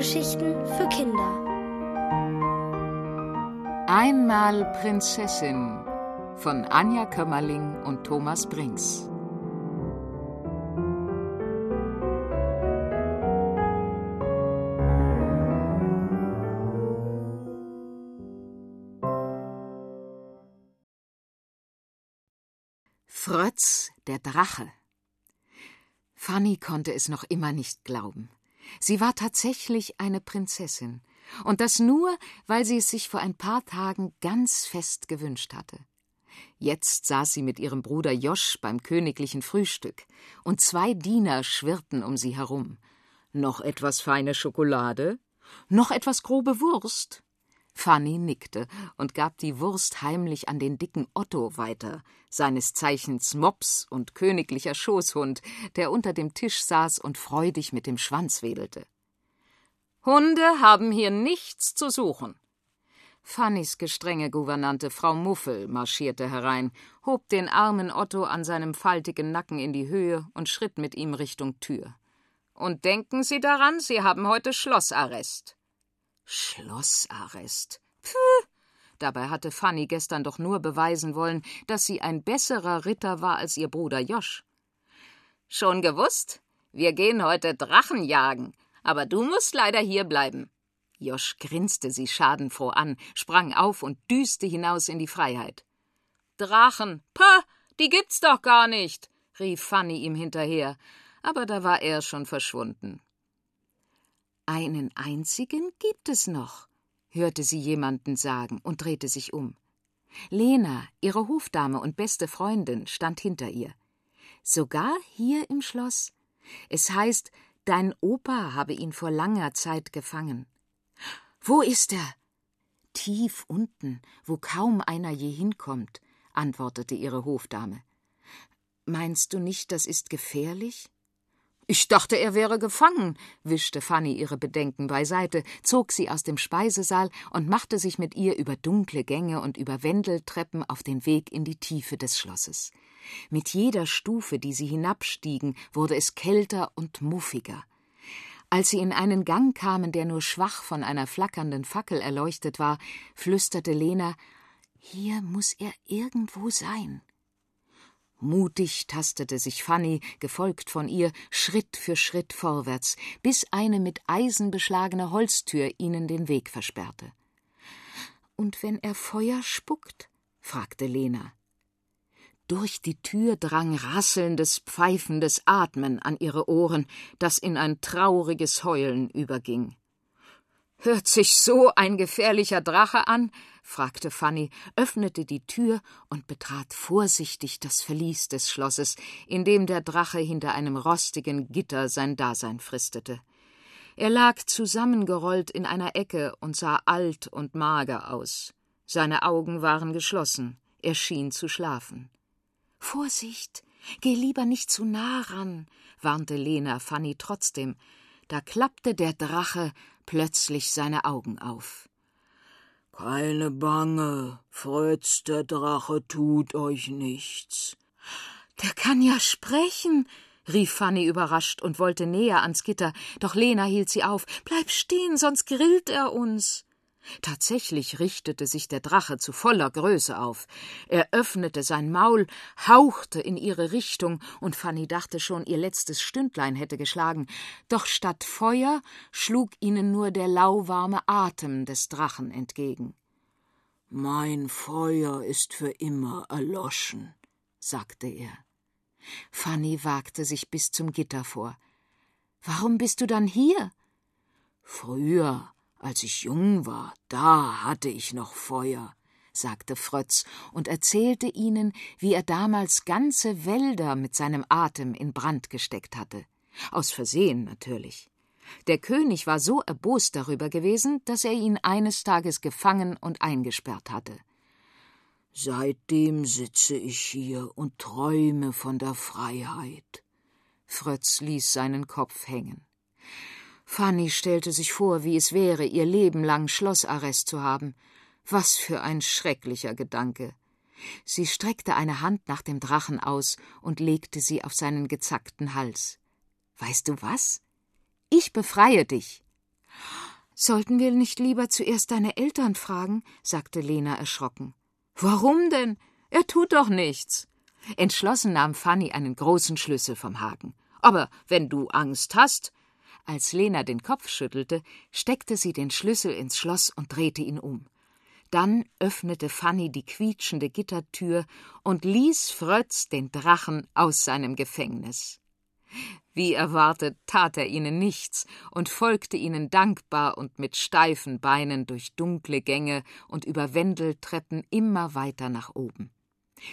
Hörgeschichten für Kinder. Einmal Prinzessin von Anja Kömmerling und Thomas Brinks. Frötz, der Drache. Fanny konnte es noch immer nicht glauben. Sie war tatsächlich eine Prinzessin, und das nur, weil sie es sich vor ein paar Tagen ganz fest gewünscht hatte. Jetzt saß sie mit ihrem Bruder Josch beim königlichen Frühstück, und zwei Diener schwirrten um sie herum. Noch etwas feine Schokolade? Noch etwas grobe Wurst? Fanny nickte und gab die Wurst heimlich an den dicken Otto weiter, seines Zeichens Mops und königlicher Schoßhund, der unter dem Tisch saß und freudig mit dem Schwanz wedelte. Hunde haben hier nichts zu suchen. Fannys gestrenge Gouvernante Frau Muffel marschierte herein, hob den armen Otto an seinem faltigen Nacken in die Höhe und schritt mit ihm Richtung Tür. Und denken Sie daran, Sie haben heute Schlossarrest. Schlossarrest. Pfuh! Dabei hatte Fanny gestern doch nur beweisen wollen, dass sie ein besserer Ritter war als ihr Bruder Josch. Schon gewusst? Wir gehen heute Drachen jagen, aber du musst leider hier bleiben. Josch grinste sie schadenfroh an, sprang auf und düste hinaus in die Freiheit. Drachen, pah, die gibt's doch gar nicht, rief Fanny ihm hinterher, aber da war er schon verschwunden. Einen einzigen gibt es noch, hörte sie jemanden sagen und drehte sich um. Lena, ihre Hofdame und beste Freundin, stand hinter ihr. Sogar hier im Schloss. Es heißt, dein Opa habe ihn vor langer Zeit gefangen. Wo ist er? Tief unten, wo kaum einer je hinkommt, antwortete ihre Hofdame. Meinst du nicht, das ist gefährlich? Ich dachte, er wäre gefangen, wischte Fanny ihre Bedenken beiseite, zog sie aus dem Speisesaal und machte sich mit ihr über dunkle Gänge und über Wendeltreppen auf den Weg in die Tiefe des Schlosses. Mit jeder Stufe, die sie hinabstiegen, wurde es kälter und muffiger. Als sie in einen Gang kamen, der nur schwach von einer flackernden Fackel erleuchtet war, flüsterte Lena Hier muss er irgendwo sein. Mutig tastete sich Fanny, gefolgt von ihr, Schritt für Schritt vorwärts, bis eine mit Eisen beschlagene Holztür ihnen den Weg versperrte. Und wenn er Feuer spuckt? fragte Lena. Durch die Tür drang rasselndes, pfeifendes Atmen an ihre Ohren, das in ein trauriges Heulen überging. Hört sich so ein gefährlicher Drache an? fragte Fanny, öffnete die Tür und betrat vorsichtig das Verlies des Schlosses, in dem der Drache hinter einem rostigen Gitter sein Dasein fristete. Er lag zusammengerollt in einer Ecke und sah alt und mager aus. Seine Augen waren geschlossen, er schien zu schlafen. Vorsicht, geh lieber nicht zu nah ran, warnte Lena Fanny trotzdem. Da klappte der Drache plötzlich seine Augen auf. Keine Bange, Fritz, der Drache tut euch nichts. Der kann ja sprechen, rief Fanny überrascht und wollte näher ans Gitter, doch Lena hielt sie auf. Bleib stehen, sonst grillt er uns. Tatsächlich richtete sich der Drache zu voller Größe auf. Er öffnete sein Maul, hauchte in ihre Richtung, und Fanny dachte schon, ihr letztes Stündlein hätte geschlagen. Doch statt Feuer schlug ihnen nur der lauwarme Atem des Drachen entgegen. Mein Feuer ist für immer erloschen, sagte er. Fanny wagte sich bis zum Gitter vor. Warum bist du dann hier? Früher als ich jung war, da hatte ich noch Feuer, sagte Frötz und erzählte ihnen, wie er damals ganze Wälder mit seinem Atem in Brand gesteckt hatte. Aus Versehen natürlich. Der König war so erbost darüber gewesen, dass er ihn eines Tages gefangen und eingesperrt hatte. Seitdem sitze ich hier und träume von der Freiheit. Frötz ließ seinen Kopf hängen. Fanny stellte sich vor, wie es wäre, ihr Leben lang Schlossarrest zu haben. Was für ein schrecklicher Gedanke. Sie streckte eine Hand nach dem Drachen aus und legte sie auf seinen gezackten Hals. Weißt du was? Ich befreie dich. Sollten wir nicht lieber zuerst deine Eltern fragen? sagte Lena erschrocken. Warum denn? Er tut doch nichts. Entschlossen nahm Fanny einen großen Schlüssel vom Haken. Aber wenn du Angst hast. Als Lena den Kopf schüttelte, steckte sie den Schlüssel ins Schloss und drehte ihn um. Dann öffnete Fanny die quietschende Gittertür und ließ Frötz den Drachen aus seinem Gefängnis. Wie erwartet, tat er ihnen nichts und folgte ihnen dankbar und mit steifen Beinen durch dunkle Gänge und über Wendeltreppen immer weiter nach oben.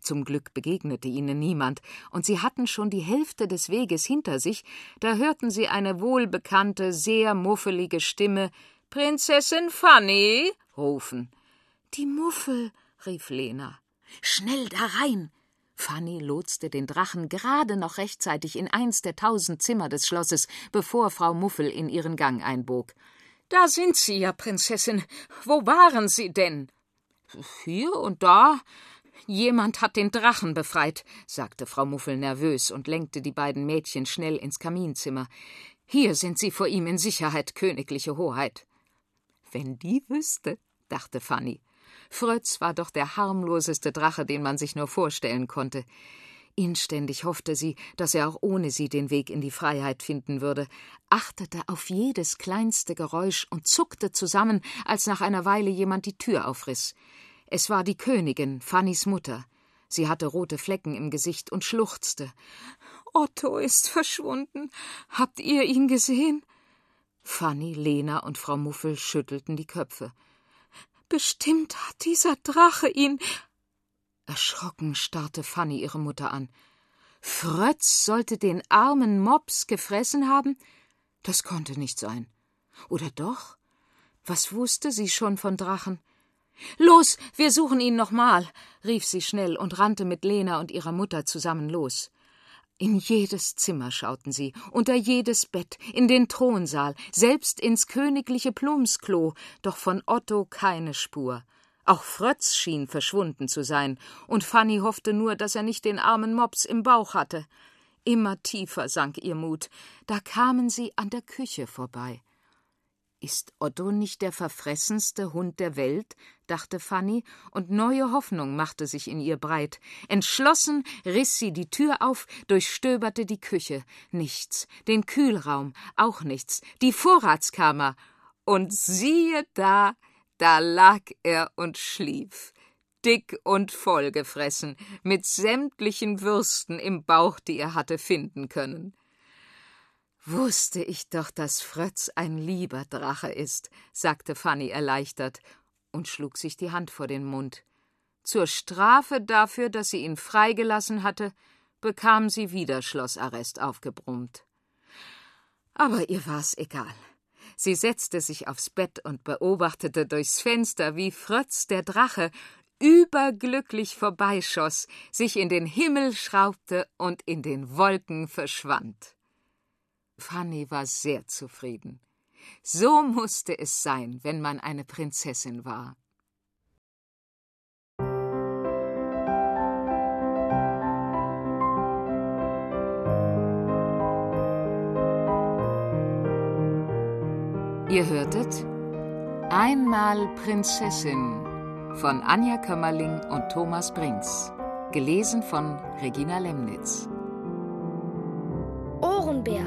Zum Glück begegnete ihnen niemand, und sie hatten schon die Hälfte des Weges hinter sich, da hörten sie eine wohlbekannte, sehr muffelige Stimme Prinzessin Fanny rufen. Die Muffel, rief Lena. Schnell da rein! Fanny lotste den Drachen gerade noch rechtzeitig in eins der tausend Zimmer des Schlosses, bevor Frau Muffel in ihren Gang einbog. Da sind Sie ja, Prinzessin. Wo waren Sie denn? Hier und da. Jemand hat den Drachen befreit, sagte Frau Muffel nervös und lenkte die beiden Mädchen schnell ins Kaminzimmer. Hier sind Sie vor ihm in Sicherheit, königliche Hoheit. Wenn die wüsste, dachte Fanny. Frötz war doch der harmloseste Drache, den man sich nur vorstellen konnte. Inständig hoffte sie, dass er auch ohne sie den Weg in die Freiheit finden würde, achtete auf jedes kleinste Geräusch und zuckte zusammen, als nach einer Weile jemand die Tür aufriss. Es war die Königin, Fannys Mutter. Sie hatte rote Flecken im Gesicht und schluchzte. Otto ist verschwunden. Habt ihr ihn gesehen? Fanny, Lena und Frau Muffel schüttelten die Köpfe. Bestimmt hat dieser Drache ihn. Erschrocken starrte Fanny ihre Mutter an. Frötz sollte den armen Mops gefressen haben? Das konnte nicht sein. Oder doch? Was wusste sie schon von Drachen? Los, wir suchen ihn nochmal, rief sie schnell und rannte mit Lena und ihrer Mutter zusammen los. In jedes Zimmer schauten sie, unter jedes Bett, in den Thronsaal, selbst ins königliche Plumpsklo, doch von Otto keine Spur. Auch Frötz schien verschwunden zu sein, und Fanny hoffte nur, dass er nicht den armen Mops im Bauch hatte. Immer tiefer sank ihr Mut. Da kamen sie an der Küche vorbei. Ist Otto nicht der verfressenste Hund der Welt? dachte Fanny, und neue Hoffnung machte sich in ihr breit. Entschlossen riss sie die Tür auf, durchstöberte die Küche. Nichts. Den Kühlraum. Auch nichts. Die Vorratskammer. Und siehe da, da lag er und schlief. Dick und vollgefressen, mit sämtlichen Würsten im Bauch, die er hatte finden können. Wusste ich doch, dass Frötz ein lieber Drache ist, sagte Fanny erleichtert und schlug sich die Hand vor den Mund. Zur Strafe dafür, dass sie ihn freigelassen hatte, bekam sie wieder Schlossarrest aufgebrummt. Aber ihr war's egal. Sie setzte sich aufs Bett und beobachtete durchs Fenster, wie Frötz der Drache überglücklich vorbeischoss, sich in den Himmel schraubte und in den Wolken verschwand. Fanny war sehr zufrieden. So musste es sein, wenn man eine Prinzessin war. Ihr hörtet Einmal Prinzessin von Anja Kömmerling und Thomas Brinks, gelesen von Regina Lemnitz. Ohrenbär